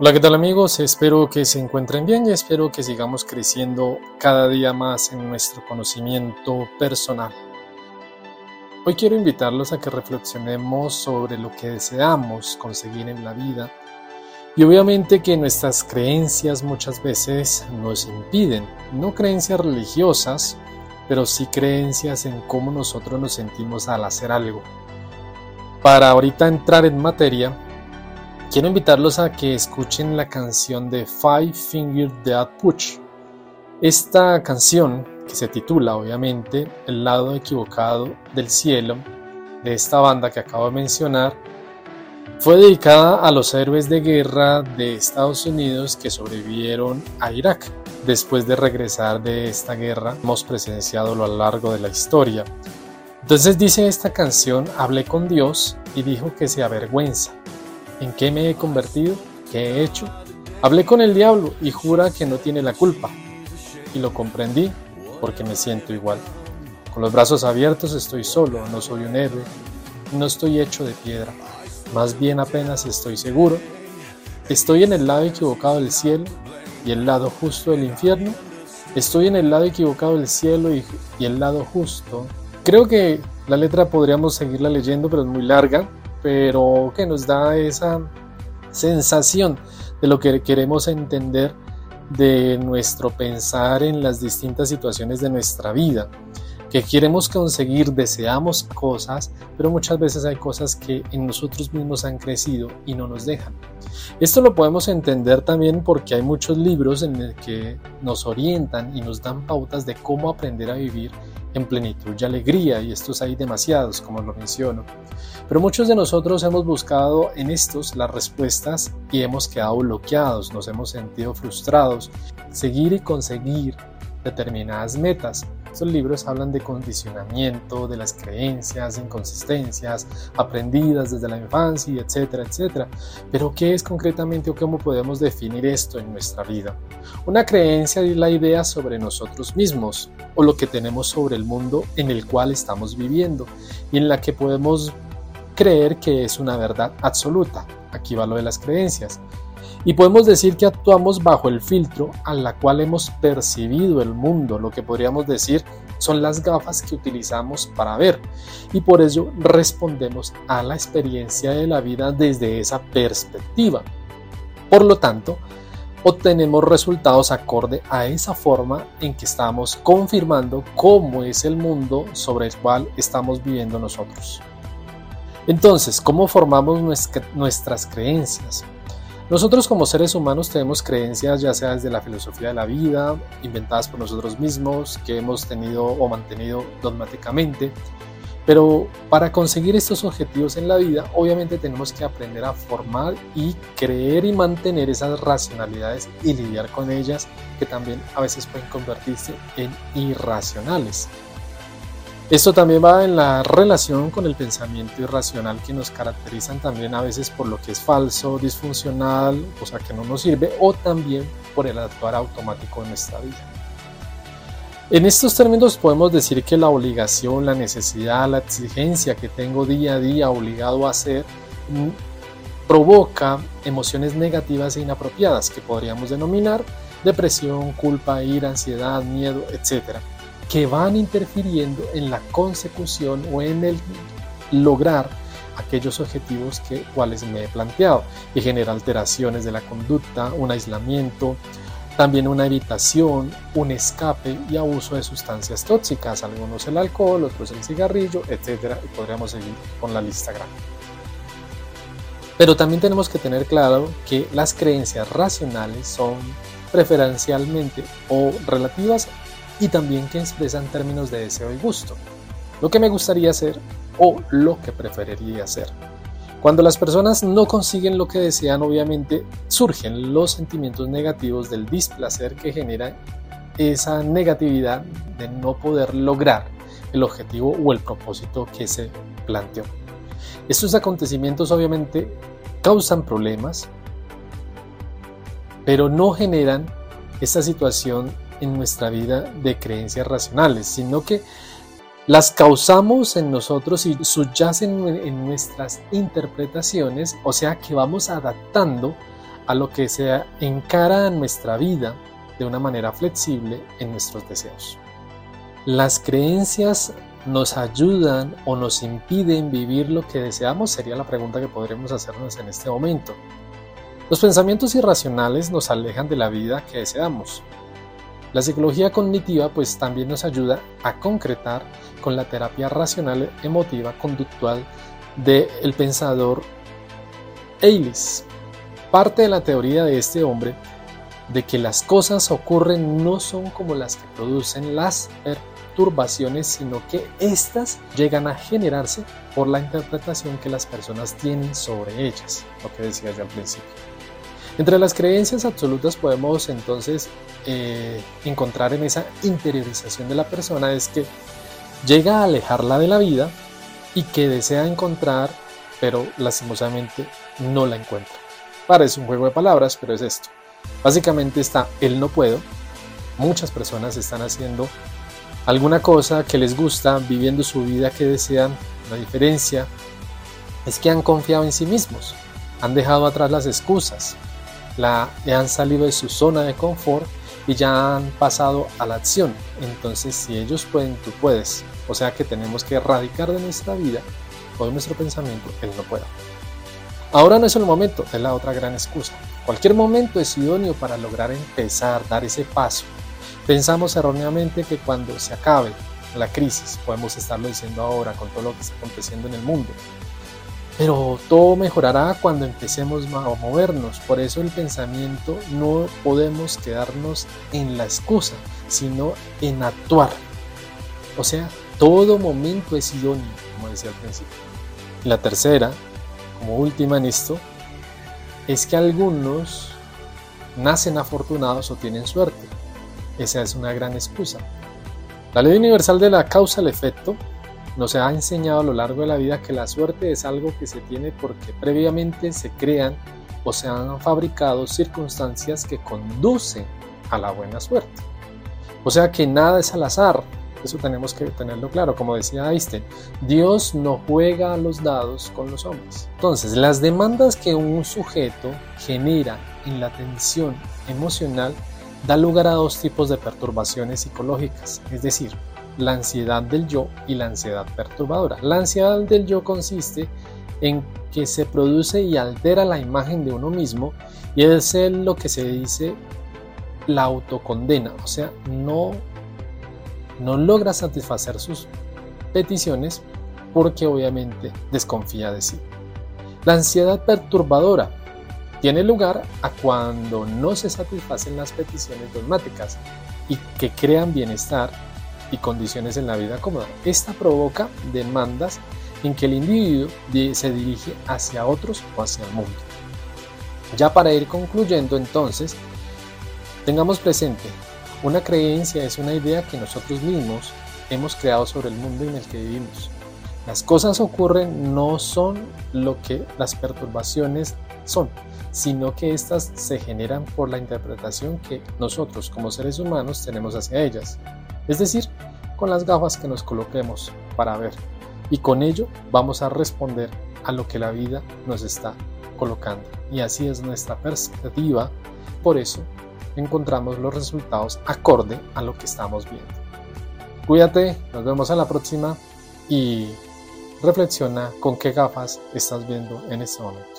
Hola, ¿qué tal amigos? Espero que se encuentren bien y espero que sigamos creciendo cada día más en nuestro conocimiento personal. Hoy quiero invitarlos a que reflexionemos sobre lo que deseamos conseguir en la vida y obviamente que nuestras creencias muchas veces nos impiden, no creencias religiosas, pero sí creencias en cómo nosotros nos sentimos al hacer algo. Para ahorita entrar en materia, quiero invitarlos a que escuchen la canción de Five Finger Dead Push. Esta canción, que se titula obviamente El lado equivocado del cielo, de esta banda que acabo de mencionar, fue dedicada a los héroes de guerra de Estados Unidos que sobrevivieron a Irak. Después de regresar de esta guerra, hemos presenciado a lo largo de la historia. Entonces dice esta canción, hablé con Dios y dijo que se avergüenza ¿En qué me he convertido? ¿Qué he hecho? Hablé con el diablo y jura que no tiene la culpa. Y lo comprendí porque me siento igual. Con los brazos abiertos estoy solo, no soy un héroe, no estoy hecho de piedra. Más bien apenas estoy seguro. Estoy en el lado equivocado del cielo y el lado justo del infierno. Estoy en el lado equivocado del cielo y, el lado justo. Creo que la letra podríamos seguirla leyendo, pero es muy larga pero que nos da esa sensación de lo que queremos entender de nuestro pensar en las distintas situaciones de nuestra vida, que queremos conseguir, deseamos cosas, pero muchas veces hay cosas que en nosotros mismos han crecido y no nos dejan. Esto lo podemos entender también porque hay muchos libros en los que nos orientan y nos dan pautas de cómo aprender a vivir en plenitud y alegría, y estos hay demasiados, como lo menciono. Pero muchos de nosotros hemos buscado en estos las respuestas y hemos quedado bloqueados, nos hemos sentido frustrados. Seguir y conseguir determinadas metas. Estos libros hablan de condicionamiento, de las creencias, inconsistencias aprendidas desde la infancia, etcétera, etcétera. Pero ¿qué es concretamente o cómo podemos definir esto en nuestra vida? Una creencia es la idea sobre nosotros mismos o lo que tenemos sobre el mundo en el cual estamos viviendo y en la que podemos creer que es una verdad absoluta. Aquí va lo de las creencias. Y podemos decir que actuamos bajo el filtro a la cual hemos percibido el mundo, lo que podríamos decir son las gafas que utilizamos para ver y por ello respondemos a la experiencia de la vida desde esa perspectiva. Por lo tanto, obtenemos resultados acorde a esa forma en que estamos confirmando cómo es el mundo sobre el cual estamos viviendo nosotros. Entonces, ¿cómo formamos nuestras creencias? Nosotros como seres humanos tenemos creencias ya sea desde la filosofía de la vida, inventadas por nosotros mismos, que hemos tenido o mantenido dogmáticamente, pero para conseguir estos objetivos en la vida, obviamente tenemos que aprender a formar y creer y mantener esas racionalidades y lidiar con ellas que también a veces pueden convertirse en irracionales. Esto también va en la relación con el pensamiento irracional que nos caracterizan también a veces por lo que es falso, disfuncional, o sea que no nos sirve, o también por el actuar automático en nuestra vida. En estos términos podemos decir que la obligación, la necesidad, la exigencia que tengo día a día obligado a hacer mm, provoca emociones negativas e inapropiadas que podríamos denominar depresión, culpa, ira, ansiedad, miedo, etc que van interfiriendo en la consecución o en el lograr aquellos objetivos que cuales me he planteado y genera alteraciones de la conducta, un aislamiento, también una evitación, un escape y abuso de sustancias tóxicas, algunos el alcohol, otros el cigarrillo, etcétera, y podríamos seguir con la lista grande. Pero también tenemos que tener claro que las creencias racionales son preferencialmente o relativas y también que expresan términos de deseo y gusto, lo que me gustaría hacer o lo que preferiría hacer. Cuando las personas no consiguen lo que desean, obviamente surgen los sentimientos negativos del displacer que genera esa negatividad de no poder lograr el objetivo o el propósito que se planteó. Estos acontecimientos obviamente causan problemas, pero no generan esta situación en nuestra vida de creencias racionales, sino que las causamos en nosotros y subyacen en nuestras interpretaciones, o sea que vamos adaptando a lo que se encara en nuestra vida de una manera flexible en nuestros deseos. Las creencias nos ayudan o nos impiden vivir lo que deseamos sería la pregunta que podremos hacernos en este momento. Los pensamientos irracionales nos alejan de la vida que deseamos. La psicología cognitiva pues también nos ayuda a concretar con la terapia racional emotiva conductual del pensador Eilis. Parte de la teoría de este hombre de que las cosas ocurren no son como las que producen las perturbaciones, sino que éstas llegan a generarse por la interpretación que las personas tienen sobre ellas, lo que decía yo al principio. Entre las creencias absolutas podemos entonces eh, encontrar en esa interiorización de la persona es que llega a alejarla de la vida y que desea encontrar, pero lastimosamente no la encuentra. Parece un juego de palabras, pero es esto. Básicamente está el no puedo. Muchas personas están haciendo alguna cosa que les gusta, viviendo su vida que desean. La diferencia es que han confiado en sí mismos, han dejado atrás las excusas, la, han salido de su zona de confort y ya han pasado a la acción. Entonces, si ellos pueden, tú puedes. O sea que tenemos que erradicar de nuestra vida o de nuestro pensamiento el no puedo. Ahora no es el momento, es la otra gran excusa. Cualquier momento es idóneo para lograr empezar, dar ese paso. Pensamos erróneamente que cuando se acabe la crisis, podemos estarlo diciendo ahora con todo lo que está aconteciendo en el mundo, pero todo mejorará cuando empecemos a movernos. Por eso el pensamiento no podemos quedarnos en la excusa, sino en actuar. O sea, todo momento es idóneo, como decía al principio. La tercera como última en esto, es que algunos nacen afortunados o tienen suerte. Esa es una gran excusa. La ley universal de la causa al efecto nos ha enseñado a lo largo de la vida que la suerte es algo que se tiene porque previamente se crean o se han fabricado circunstancias que conducen a la buena suerte. O sea que nada es al azar, eso tenemos que tenerlo claro. Como decía Einstein, Dios no juega a los dados con los hombres. Entonces, las demandas que un sujeto genera en la tensión emocional da lugar a dos tipos de perturbaciones psicológicas, es decir, la ansiedad del yo y la ansiedad perturbadora. La ansiedad del yo consiste en que se produce y altera la imagen de uno mismo y es lo que se dice la autocondena, o sea, no no logra satisfacer sus peticiones porque obviamente desconfía de sí. La ansiedad perturbadora tiene lugar a cuando no se satisfacen las peticiones dogmáticas y que crean bienestar y condiciones en la vida cómoda. Esta provoca demandas en que el individuo se dirige hacia otros o hacia el mundo. Ya para ir concluyendo entonces, tengamos presente una creencia es una idea que nosotros mismos hemos creado sobre el mundo en el que vivimos. Las cosas ocurren no son lo que las perturbaciones son, sino que éstas se generan por la interpretación que nosotros como seres humanos tenemos hacia ellas. Es decir, con las gafas que nos coloquemos para ver. Y con ello vamos a responder a lo que la vida nos está colocando. Y así es nuestra perspectiva. Por eso encontramos los resultados acorde a lo que estamos viendo. Cuídate, nos vemos a la próxima y reflexiona con qué gafas estás viendo en este momento.